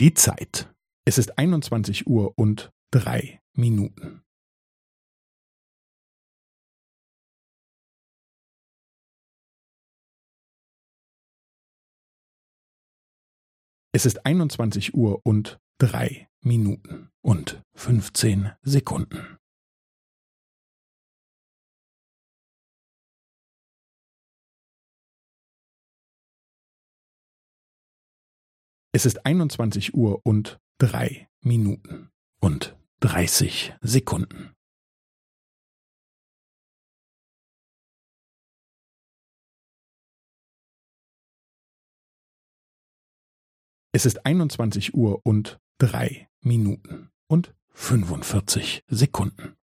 Die Zeit. Es ist einundzwanzig Uhr und drei Minuten. Es ist einundzwanzig Uhr und drei Minuten und fünfzehn Sekunden. Es ist einundzwanzig Uhr und drei Minuten und dreißig Sekunden. Es ist einundzwanzig Uhr und drei Minuten und fünfundvierzig Sekunden.